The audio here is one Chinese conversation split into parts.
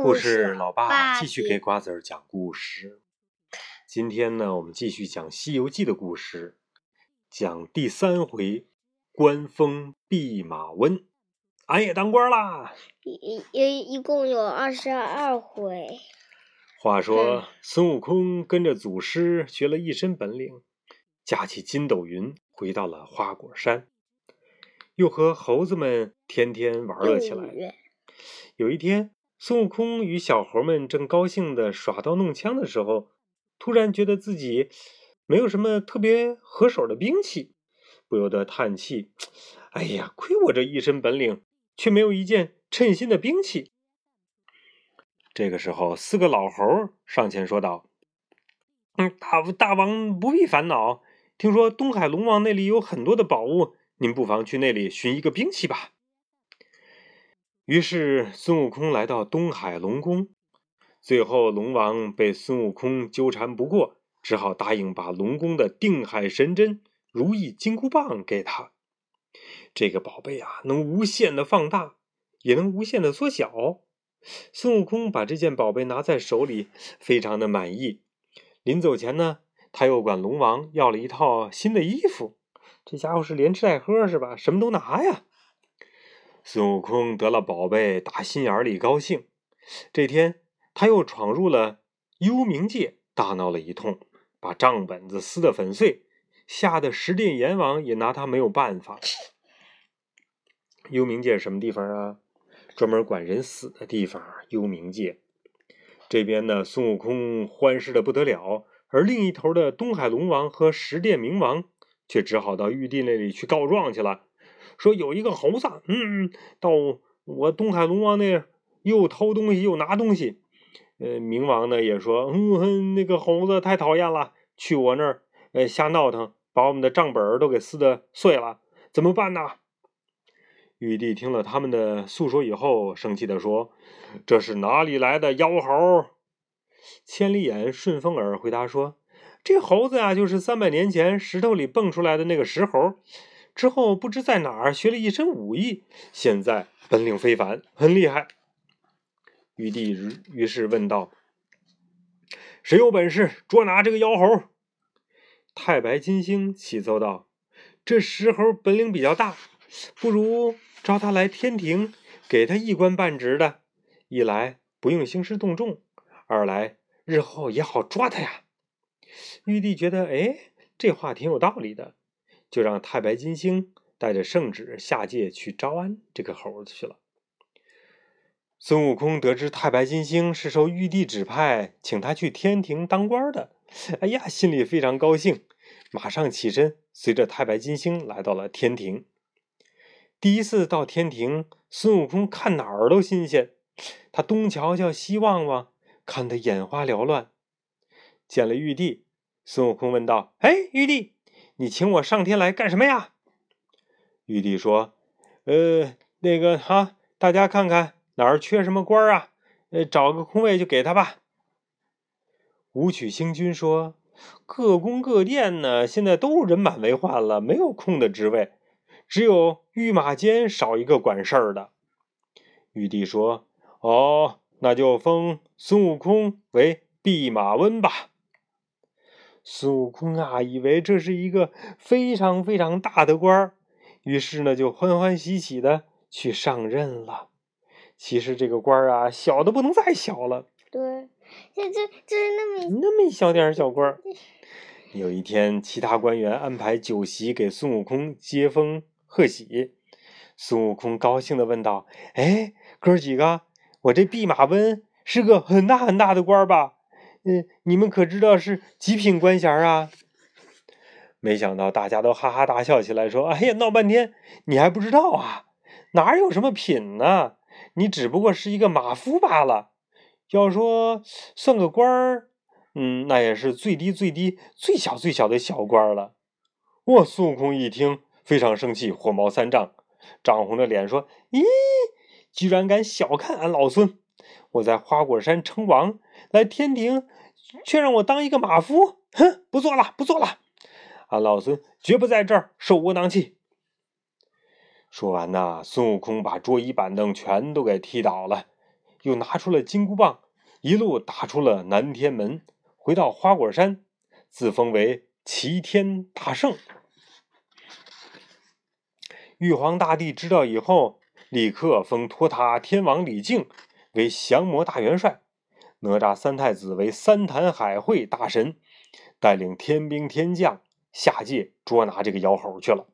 故事老爸继续给瓜子儿讲故事。今天呢，我们继续讲《西游记》的故事，讲第三回官封弼马温，俺也当官啦。一一一共有二十二回。话说孙悟空跟着祖师学了一身本领，架起筋斗云回到了花果山，又和猴子们天天玩了起来。有一天。孙悟空与小猴们正高兴的耍刀弄枪的时候，突然觉得自己没有什么特别合手的兵器，不由得叹气：“哎呀，亏我这一身本领，却没有一件称心的兵器。”这个时候，四个老猴上前说道：“嗯，大大王不必烦恼，听说东海龙王那里有很多的宝物，您不妨去那里寻一个兵器吧。”于是孙悟空来到东海龙宫，最后龙王被孙悟空纠缠不过，只好答应把龙宫的定海神针如意金箍棒给他。这个宝贝啊，能无限的放大，也能无限的缩小。孙悟空把这件宝贝拿在手里，非常的满意。临走前呢，他又管龙王要了一套新的衣服。这家伙是连吃带喝是吧？什么都拿呀！孙悟空得了宝贝，打心眼里高兴。这天，他又闯入了幽冥界，大闹了一通，把账本子撕得粉碎，吓得十殿阎王也拿他没有办法。幽冥界什么地方啊？专门管人死的地方。幽冥界这边呢，孙悟空欢实的不得了，而另一头的东海龙王和十殿冥王却只好到玉帝那里去告状去了。说有一个猴子，嗯，到我东海龙王那又偷东西又拿东西。呃，冥王呢也说，嗯，那个猴子太讨厌了，去我那儿，呃，瞎闹腾，把我们的账本都给撕的碎了，怎么办呢？玉帝听了他们的诉说以后，生气的说：“这是哪里来的妖猴？”千里眼顺风耳回答说：“这猴子呀，就是三百年前石头里蹦出来的那个石猴。”之后不知在哪儿学了一身武艺，现在本领非凡，很厉害。玉帝于是问道：“谁有本事捉拿这个妖猴？”太白金星启奏道：“这石猴本领比较大，不如招他来天庭，给他一官半职的。一来不用兴师动众，二来日后也好抓他呀。”玉帝觉得，哎，这话挺有道理的。就让太白金星带着圣旨下界去招安这个猴子去了。孙悟空得知太白金星是受玉帝指派，请他去天庭当官的，哎呀，心里非常高兴，马上起身，随着太白金星来到了天庭。第一次到天庭，孙悟空看哪儿都新鲜，他东瞧瞧，西望望，看得眼花缭乱。见了玉帝，孙悟空问道：“哎，玉帝。”你请我上天来干什么呀？玉帝说：“呃，那个哈，大家看看哪儿缺什么官啊？呃，找个空位就给他吧。”武曲星君说：“各宫各殿呢，现在都人满为患了，没有空的职位，只有御马监少一个管事儿的。”玉帝说：“哦，那就封孙悟空为弼马温吧。”孙悟空啊，以为这是一个非常非常大的官儿，于是呢，就欢欢喜喜的去上任了。其实这个官儿啊，小的不能再小了。对，这这这是那么那么一小点小官儿。有一天，其他官员安排酒席给孙悟空接风贺喜，孙悟空高兴的问道：“哎，哥几个，我这弼马温是个很大很大的官儿吧？”嗯，你们可知道是极品官衔啊？没想到大家都哈哈大笑起来，说：“哎呀，闹半天你还不知道啊？哪有什么品呢？你只不过是一个马夫罢了。要说算个官儿，嗯，那也是最低最低、最小最小的小官了。”我孙悟空一听非常生气，火冒三丈，涨红着脸说：“咦，居然敢小看俺老孙！我在花果山称王。”来天庭，却让我当一个马夫，哼，不做了，不做了！俺老孙绝不在这儿受窝囊气。说完呐，孙悟空把桌椅板凳全都给踢倒了，又拿出了金箍棒，一路打出了南天门，回到花果山，自封为齐天大圣。玉皇大帝知道以后，立刻封托塔天王李靖为降魔大元帅，哪吒三太子为三坛海会大神，带领天兵天将下界捉拿这个妖猴去了。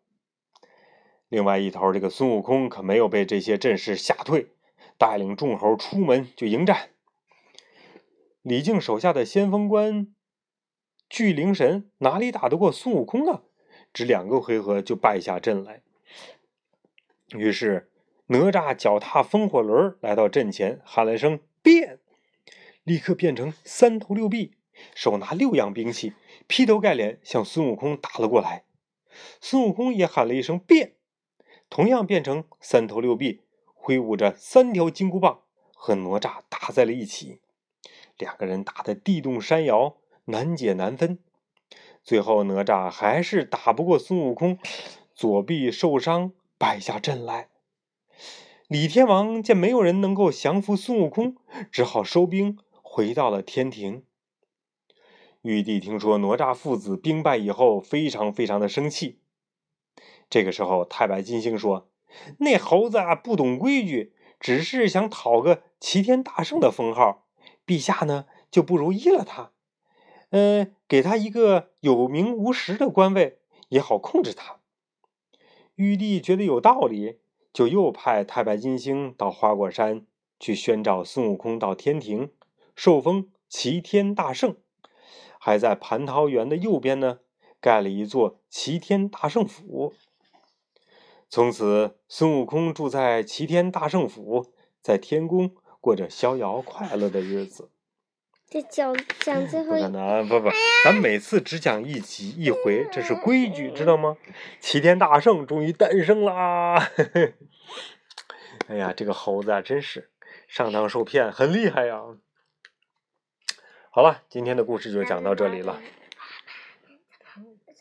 另外一头，这个孙悟空可没有被这些阵势吓退，带领众猴出门就迎战。李靖手下的先锋官巨灵神哪里打得过孙悟空啊？只两个回合就败下阵来。于是哪吒脚踏风火轮来到阵前，喊了一声“变”，立刻变成三头六臂，手拿六样兵器，劈头盖脸向孙悟空打了过来。孙悟空也喊了一声“变”。同样变成三头六臂，挥舞着三条金箍棒，和哪吒打在了一起。两个人打得地动山摇，难解难分。最后哪吒还是打不过孙悟空，左臂受伤，败下阵来。李天王见没有人能够降服孙悟空，只好收兵回到了天庭。玉帝听说哪吒父子兵败以后，非常非常的生气。这个时候，太白金星说：“那猴子啊，不懂规矩，只是想讨个齐天大圣的封号。陛下呢，就不如依了他，嗯，给他一个有名无实的官位，也好控制他。”玉帝觉得有道理，就又派太白金星到花果山去宣召孙悟空到天庭受封齐天大圣，还在蟠桃园的右边呢，盖了一座齐天大圣府。从此，孙悟空住在齐天大圣府，在天宫过着逍遥快乐的日子。这讲讲最后，不可能，不不，咱每次只讲一集一回，这是规矩，知道吗？齐天大圣终于诞生啦！哎呀，这个猴子啊，真是上当受骗，很厉害呀！好了，今天的故事就讲到这里了。